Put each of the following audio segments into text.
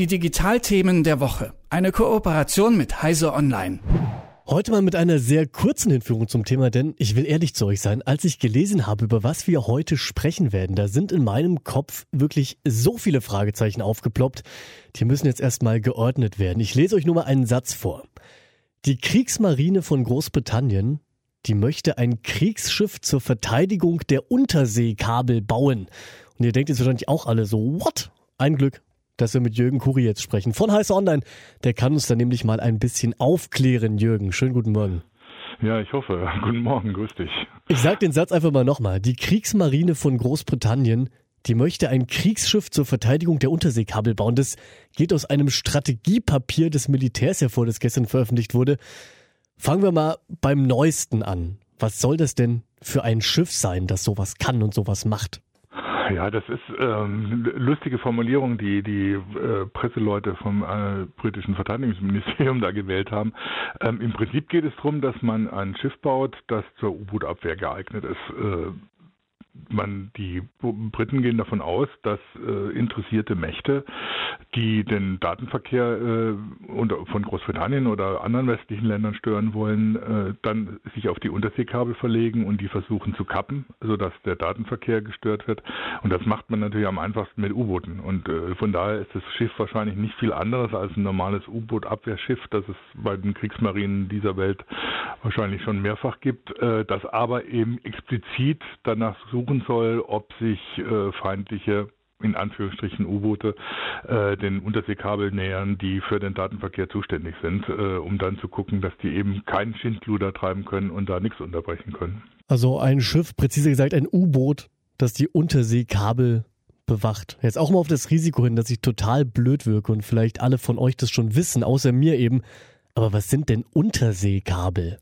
Die Digitalthemen der Woche. Eine Kooperation mit Heise Online. Heute mal mit einer sehr kurzen Hinführung zum Thema, denn ich will ehrlich zu euch sein, als ich gelesen habe, über was wir heute sprechen werden, da sind in meinem Kopf wirklich so viele Fragezeichen aufgeploppt, die müssen jetzt erstmal geordnet werden. Ich lese euch nur mal einen Satz vor. Die Kriegsmarine von Großbritannien, die möchte ein Kriegsschiff zur Verteidigung der Unterseekabel bauen. Und ihr denkt jetzt wahrscheinlich auch alle so, what? Ein Glück, dass wir mit Jürgen Kuri jetzt sprechen von Heiß Online. Der kann uns da nämlich mal ein bisschen aufklären, Jürgen. Schönen guten Morgen. Ja, ich hoffe. Guten Morgen, grüß dich. Ich sag den Satz einfach mal nochmal. Die Kriegsmarine von Großbritannien, die möchte ein Kriegsschiff zur Verteidigung der Unterseekabel bauen. Das geht aus einem Strategiepapier des Militärs hervor, das gestern veröffentlicht wurde. Fangen wir mal beim Neuesten an. Was soll das denn für ein Schiff sein, das sowas kann und sowas macht? Ja, das ist ähm, lustige Formulierung, die die äh, Presseleute vom äh, britischen Verteidigungsministerium da gewählt haben. Ähm, Im Prinzip geht es darum, dass man ein Schiff baut, das zur U-Boot-Abwehr geeignet ist. Äh, man, die Briten gehen davon aus, dass äh, interessierte Mächte, die den Datenverkehr äh, unter, von Großbritannien oder anderen westlichen Ländern stören wollen, äh, dann sich auf die Unterseekabel verlegen und die versuchen zu kappen, sodass der Datenverkehr gestört wird. Und das macht man natürlich am einfachsten mit U-Booten. Und äh, von daher ist das Schiff wahrscheinlich nicht viel anderes als ein normales U-Boot-Abwehrschiff, das es bei den Kriegsmarinen dieser Welt wahrscheinlich schon mehrfach gibt, äh, das aber eben explizit danach suchen soll, ob sich äh, feindliche in Anführungsstrichen U-Boote äh, den Unterseekabel nähern, die für den Datenverkehr zuständig sind, äh, um dann zu gucken, dass die eben keinen Schindluder treiben können und da nichts unterbrechen können. Also ein Schiff, präzise gesagt ein U-Boot, das die Unterseekabel bewacht. Jetzt auch mal auf das Risiko hin, dass ich total blöd wirke und vielleicht alle von euch das schon wissen, außer mir eben. Aber was sind denn Unterseekabel?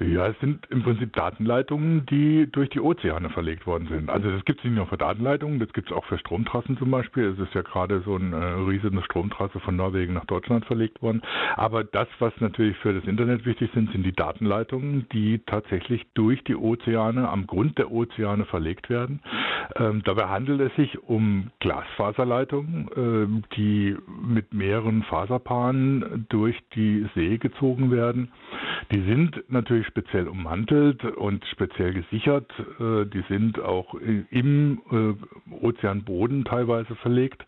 Ja, es sind im Prinzip Datenleitungen, die durch die Ozeane verlegt worden sind. Also das gibt es nicht nur für Datenleitungen, das gibt es auch für Stromtrassen zum Beispiel. Es ist ja gerade so eine äh, riesige Stromtrasse von Norwegen nach Deutschland verlegt worden. Aber das, was natürlich für das Internet wichtig sind, sind die Datenleitungen, die tatsächlich durch die Ozeane, am Grund der Ozeane verlegt werden. Ähm, dabei handelt es sich um Glasfaserleitungen, äh, die mit mehreren Faserpaaren durch die See gezogen werden. Die sind natürlich speziell ummantelt und speziell gesichert. Äh, die sind auch im äh, Ozeanboden teilweise verlegt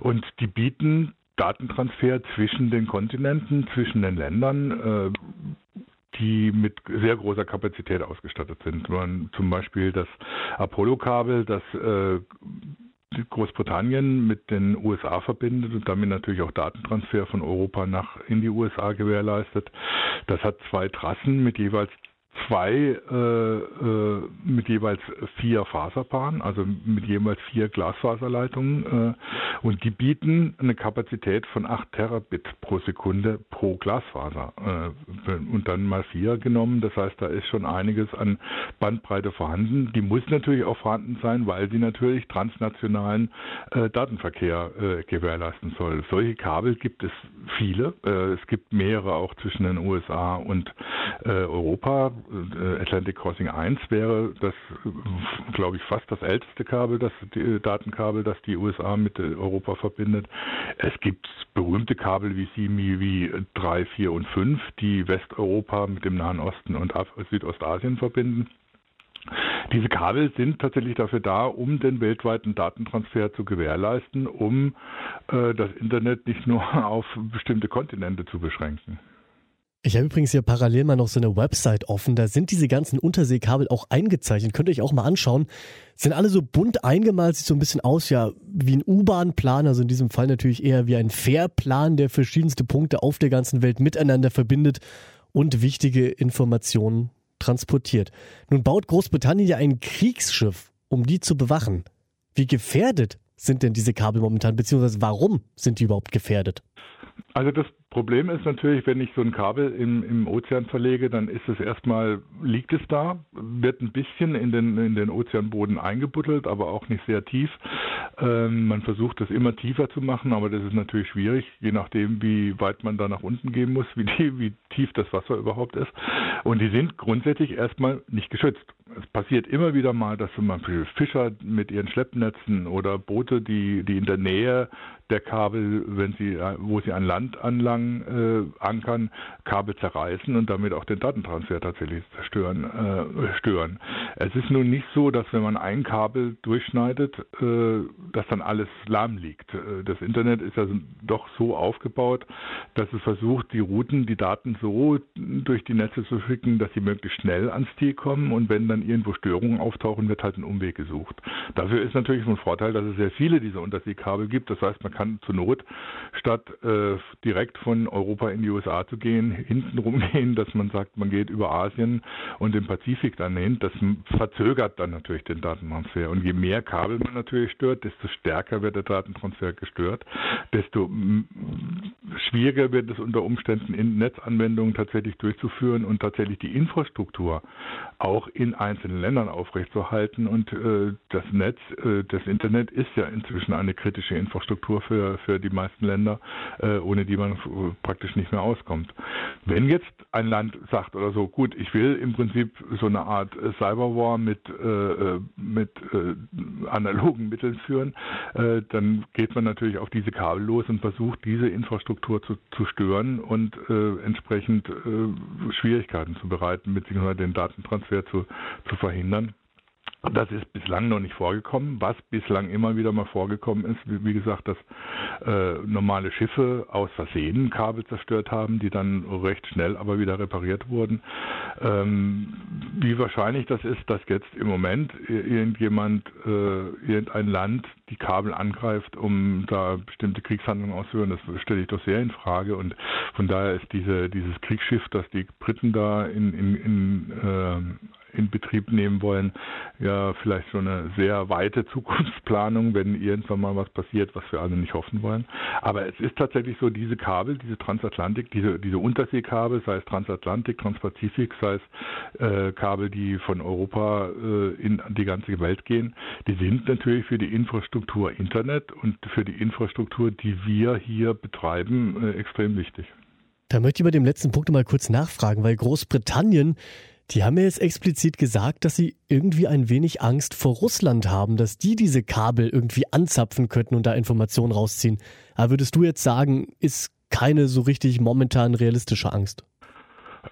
und die bieten Datentransfer zwischen den Kontinenten, zwischen den Ländern, äh, die mit sehr großer Kapazität ausgestattet sind. Man, zum Beispiel das Apollo-Kabel, das Großbritannien mit den USA verbindet und damit natürlich auch Datentransfer von Europa nach in die USA gewährleistet. Das hat zwei Trassen mit jeweils zwei äh, äh, mit jeweils vier Faserpaaren, also mit jeweils vier Glasfaserleitungen äh, und die bieten eine Kapazität von 8 Terabit pro Sekunde pro Glasfaser äh, und dann mal vier genommen. Das heißt, da ist schon einiges an Bandbreite vorhanden. Die muss natürlich auch vorhanden sein, weil sie natürlich transnationalen äh, Datenverkehr äh, gewährleisten soll. Solche Kabel gibt es viele. es gibt mehrere auch zwischen den USA und Europa äh, Atlantic Crossing 1 wäre das, glaube ich, fast das älteste Kabel, das die Datenkabel, das die USA mit Europa verbindet. Es gibt berühmte Kabel wie CME 3, 4 und 5, die Westeuropa mit dem Nahen Osten und Südostasien verbinden. Diese Kabel sind tatsächlich dafür da, um den weltweiten Datentransfer zu gewährleisten, um äh, das Internet nicht nur auf bestimmte Kontinente zu beschränken. Ich habe übrigens hier parallel mal noch so eine Website offen. Da sind diese ganzen Unterseekabel auch eingezeichnet. Könnt ihr euch auch mal anschauen. Sind alle so bunt eingemalt, sieht so ein bisschen aus, ja, wie ein U-Bahn-Plan. Also in diesem Fall natürlich eher wie ein Fairplan, der verschiedenste Punkte auf der ganzen Welt miteinander verbindet und wichtige Informationen transportiert. Nun baut Großbritannien ja ein Kriegsschiff, um die zu bewachen. Wie gefährdet sind denn diese Kabel momentan, beziehungsweise warum sind die überhaupt gefährdet? Also das Problem ist natürlich, wenn ich so ein Kabel im, im Ozean verlege, dann ist es erstmal, liegt es da, wird ein bisschen in den, in den Ozeanboden eingebuddelt, aber auch nicht sehr tief. Ähm, man versucht das immer tiefer zu machen, aber das ist natürlich schwierig, je nachdem, wie weit man da nach unten gehen muss, wie, die, wie tief das Wasser überhaupt ist. Und die sind grundsätzlich erstmal nicht geschützt. Es passiert immer wieder mal, dass zum Beispiel Fischer mit ihren Schleppnetzen oder Boote, die, die in der Nähe der Kabel, wenn sie, wo sie an Land anlangen, äh, ankern, Kabel zerreißen und damit auch den Datentransfer tatsächlich zerstören, äh, stören. Es ist nun nicht so, dass wenn man ein Kabel durchschneidet, äh, dass dann alles lahm liegt. Äh, das Internet ist ja doch so aufgebaut, dass es versucht, die Routen, die Daten so durch die Netze zu schicken, dass sie möglichst schnell ans Ziel kommen und wenn dann irgendwo Störungen auftauchen, wird halt ein Umweg gesucht. Dafür ist natürlich ein Vorteil, dass es sehr viele dieser Unterseekabel gibt. Das heißt, man kann zur Not, statt äh, direkt von Europa in die USA zu gehen, hinten rumgehen, dass man sagt, man geht über Asien und den Pazifik dann hin. Das verzögert dann natürlich den Datentransfer. Und je mehr Kabel man natürlich stört, desto stärker wird der Datentransfer gestört, desto schwieriger wird es unter Umständen in Netzanwendungen tatsächlich durchzuführen und tatsächlich die Infrastruktur auch in einzelnen Ländern aufrechtzuerhalten. Und äh, das Netz, äh, das Internet ist ja inzwischen eine kritische Infrastruktur für, für die meisten Länder, äh, ohne die man praktisch nicht mehr auskommt. Wenn jetzt ein Land sagt oder so, gut, ich will im Prinzip so eine Art äh, Cyberwar mit, äh, äh, mit analogen Mitteln führen, dann geht man natürlich auf diese Kabel los und versucht, diese Infrastruktur zu, zu stören und entsprechend Schwierigkeiten zu bereiten, beziehungsweise den Datentransfer zu, zu verhindern. Das ist bislang noch nicht vorgekommen. Was bislang immer wieder mal vorgekommen ist, wie, wie gesagt, dass äh, normale Schiffe aus Versehen Kabel zerstört haben, die dann recht schnell aber wieder repariert wurden. Ähm, wie wahrscheinlich das ist, dass jetzt im Moment irgendjemand, äh, irgendein Land die Kabel angreift, um da bestimmte Kriegshandlungen auszuführen, das stelle ich doch sehr in Frage. Und von daher ist diese, dieses Kriegsschiff, das die Briten da in, in, in äh, in Betrieb nehmen wollen, ja vielleicht so eine sehr weite Zukunftsplanung, wenn irgendwann mal was passiert, was wir alle nicht hoffen wollen. Aber es ist tatsächlich so, diese Kabel, diese Transatlantik, diese, diese Unterseekabel, sei es Transatlantik, Transpazifik, sei es äh, Kabel, die von Europa äh, in die ganze Welt gehen, die sind natürlich für die Infrastruktur Internet und für die Infrastruktur, die wir hier betreiben, äh, extrem wichtig. Da möchte ich bei dem letzten Punkt mal kurz nachfragen, weil Großbritannien die haben mir jetzt explizit gesagt, dass sie irgendwie ein wenig Angst vor Russland haben, dass die diese Kabel irgendwie anzapfen könnten und da Informationen rausziehen. Aber würdest du jetzt sagen, ist keine so richtig momentan realistische Angst?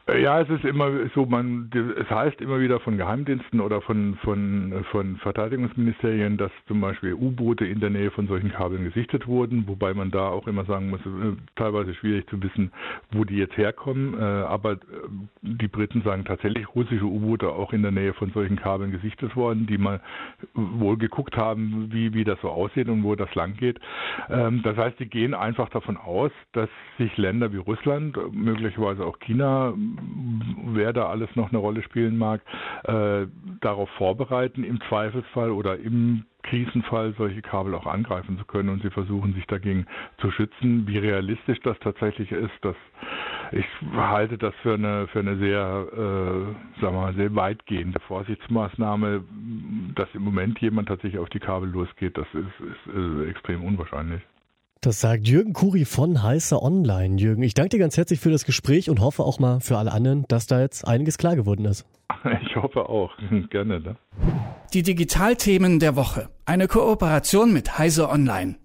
Ja, es ist immer so, man, es heißt immer wieder von Geheimdiensten oder von, von, von Verteidigungsministerien, dass zum Beispiel U-Boote in der Nähe von solchen Kabeln gesichtet wurden, wobei man da auch immer sagen muss, äh, teilweise schwierig zu wissen, wo die jetzt herkommen. Äh, aber äh, die Briten sagen tatsächlich, russische U-Boote auch in der Nähe von solchen Kabeln gesichtet worden, die mal wohl geguckt haben, wie, wie das so aussieht und wo das lang geht. Ähm, das heißt, sie gehen einfach davon aus, dass sich Länder wie Russland, möglicherweise auch China, wer da alles noch eine Rolle spielen mag, äh, darauf vorbereiten, im Zweifelsfall oder im Krisenfall solche Kabel auch angreifen zu können und sie versuchen sich dagegen zu schützen. Wie realistisch das tatsächlich ist, das ich halte das für eine für eine sehr äh, sagen wir mal, sehr weitgehende Vorsichtsmaßnahme, dass im Moment jemand tatsächlich auf die Kabel losgeht, das ist, ist, ist extrem unwahrscheinlich. Das sagt Jürgen Kuri von Heißer Online. Jürgen, ich danke dir ganz herzlich für das Gespräch und hoffe auch mal für alle anderen, dass da jetzt einiges klar geworden ist. Ich hoffe auch. Gerne. Ne? Die Digitalthemen der Woche. Eine Kooperation mit Heißer Online.